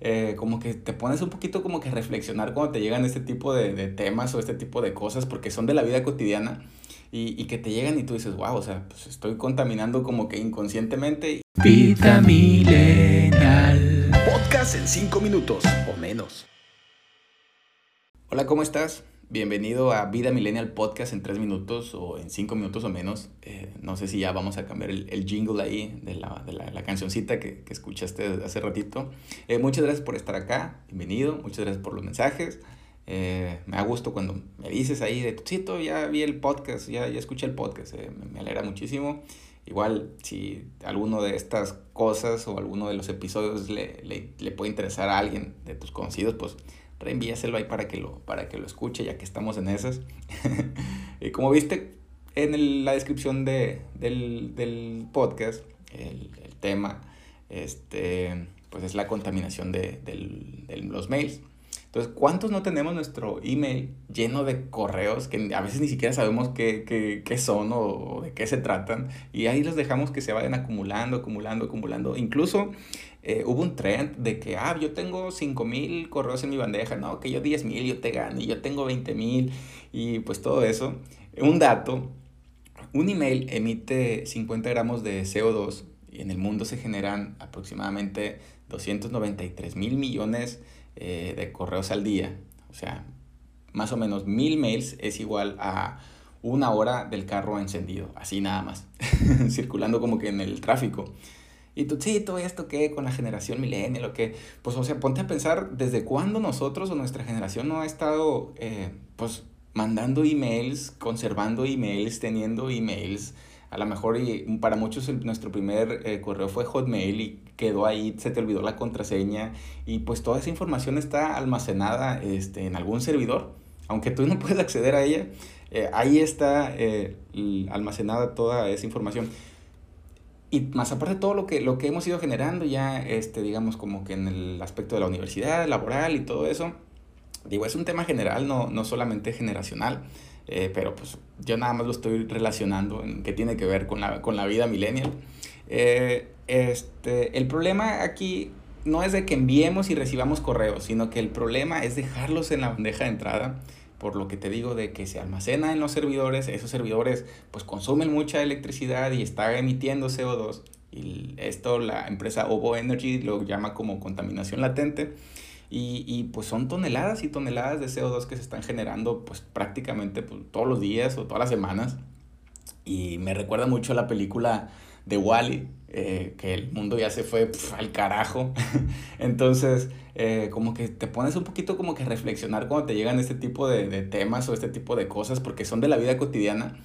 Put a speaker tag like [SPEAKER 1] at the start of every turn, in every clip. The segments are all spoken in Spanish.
[SPEAKER 1] eh, como que te pones un poquito como que a reflexionar cuando te llegan este tipo de, de temas o este tipo de cosas, porque son de la vida cotidiana y, y que te llegan y tú dices, wow, o sea, pues estoy contaminando como que inconscientemente.
[SPEAKER 2] Vida. Podcast en 5 minutos o menos.
[SPEAKER 1] Hola, ¿cómo estás? Bienvenido a Vida Millennial Podcast en 3 minutos o en 5 minutos o menos. Eh, no sé si ya vamos a cambiar el, el jingle ahí de la, de la, la cancioncita que, que, escuchaste hace ratito. Eh, muchas gracias por estar acá. Bienvenido. Muchas gracias por los mensajes. Eh, me da gusto cuando me dices ahí de, sí, ya vi el podcast, ya, ya escuché el podcast. Eh, me, me alegra muchísimo. Igual, si alguno de estas cosas o alguno de los episodios le, le, le puede interesar a alguien de tus conocidos, pues reenvíaselo ahí para que lo, para que lo escuche, ya que estamos en esas. y como viste en el, la descripción de, del, del podcast, el, el, tema, este, pues es la contaminación de, de los mails. Entonces, ¿cuántos no tenemos nuestro email lleno de correos que a veces ni siquiera sabemos qué, qué, qué son o, de qué se tratan? Y ahí los dejamos que se vayan acumulando, acumulando, acumulando. Incluso eh, hubo un trend de que, ah, yo tengo 5000 correos en mi bandeja, no, que yo 10000 yo te gano, y yo tengo 20000 y pues todo eso. Un dato, un email emite 50 gramos de CO2 y en el mundo se generan aproximadamente 293 mil millones eh, de correos al día. O sea, más o menos mil mails es igual a una hora del carro encendido, así nada más, circulando como que en el tráfico. Y tú, sí, todo esto que con la generación millennial o que, pues, o sea, ponte a pensar desde cuándo nosotros o nuestra generación no ha estado, eh, pues, mandando emails, conservando emails, teniendo emails. A lo mejor y para muchos nuestro primer eh, correo fue Hotmail y quedó ahí, se te olvidó la contraseña y pues toda esa información está almacenada este, en algún servidor, aunque tú no puedes acceder a ella, eh, ahí está eh, almacenada toda esa información. Y más aparte todo lo que, lo que hemos ido generando ya, este, digamos, como que en el aspecto de la universidad, laboral y todo eso, digo, es un tema general, no, no solamente generacional, eh, pero pues yo nada más lo estoy relacionando en que tiene que ver con la, con la vida millennial. Eh, este, el problema aquí no es de que enviemos y recibamos correos, sino que el problema es dejarlos en la bandeja de entrada por lo que te digo de que se almacena en los servidores, esos servidores pues consumen mucha electricidad y está emitiendo CO2 y esto la empresa Ovo Energy lo llama como contaminación latente y, y pues son toneladas y toneladas de CO2 que se están generando pues prácticamente pues, todos los días o todas las semanas y me recuerda mucho a la película de Wally, eh, que el mundo ya se fue al carajo. Entonces, eh, como que te pones un poquito como que a reflexionar cuando te llegan este tipo de, de, temas o este tipo de cosas, porque son de la vida cotidiana.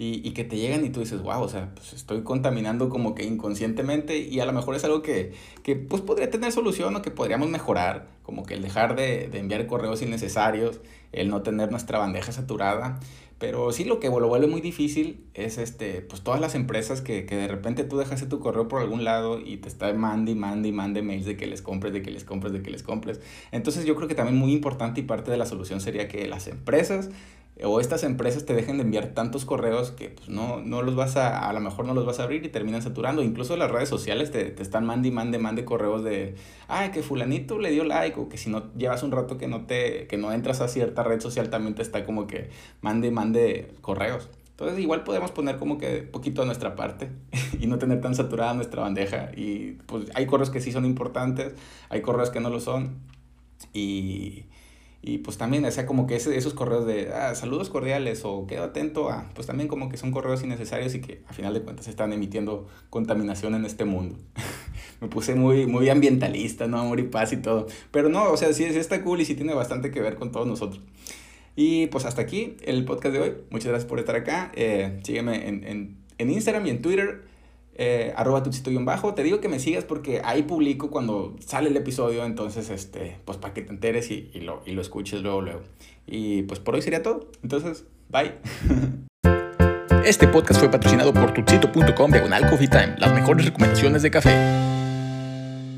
[SPEAKER 1] Y, y que te llegan y tú dices, wow, o sea, pues estoy contaminando como que inconscientemente y a lo mejor es algo que, que pues podría tener solución o que podríamos mejorar, como que el dejar de, de enviar correos innecesarios, el no tener nuestra bandeja saturada, pero sí lo que lo vuelve muy difícil es este, pues todas las empresas que, que de repente tú dejaste tu correo por algún lado y te está mande y mande y mande mails de que les compres, de que les compres, de que les compres. Entonces yo creo que también muy importante y parte de la solución sería que las empresas o estas empresas te dejen de enviar tantos correos que pues, no, no los vas a, a lo mejor no los vas a abrir y terminan saturando. Incluso las redes sociales te, te están mande y mande, mande correos de, ay, que fulanito le dio like, o que si no llevas un rato que no, te, que no entras a cierta red social también te está como que mande y mande correos. Entonces igual podemos poner como que poquito a nuestra parte y no tener tan saturada nuestra bandeja. Y pues hay correos que sí son importantes, hay correos que no lo son. Y, y pues también, o sea, como que ese, esos correos de ah, saludos cordiales o quedo atento a, pues también como que son correos innecesarios y que a final de cuentas están emitiendo contaminación en este mundo. Me puse muy, muy ambientalista, ¿no? Amor y paz y todo. Pero no, o sea, sí, sí está cool y sí tiene bastante que ver con todos nosotros. Y pues hasta aquí el podcast de hoy. Muchas gracias por estar acá. Eh, sígueme en, en, en Instagram y en Twitter eh, arroba tutsito-bajo. Te digo que me sigas porque ahí publico cuando sale el episodio, entonces, este, pues para que te enteres y, y, lo, y lo escuches luego, luego. Y pues por hoy sería todo. Entonces, bye.
[SPEAKER 2] Este podcast fue patrocinado por tutsito.com diagonal coffee time, las mejores recomendaciones de café.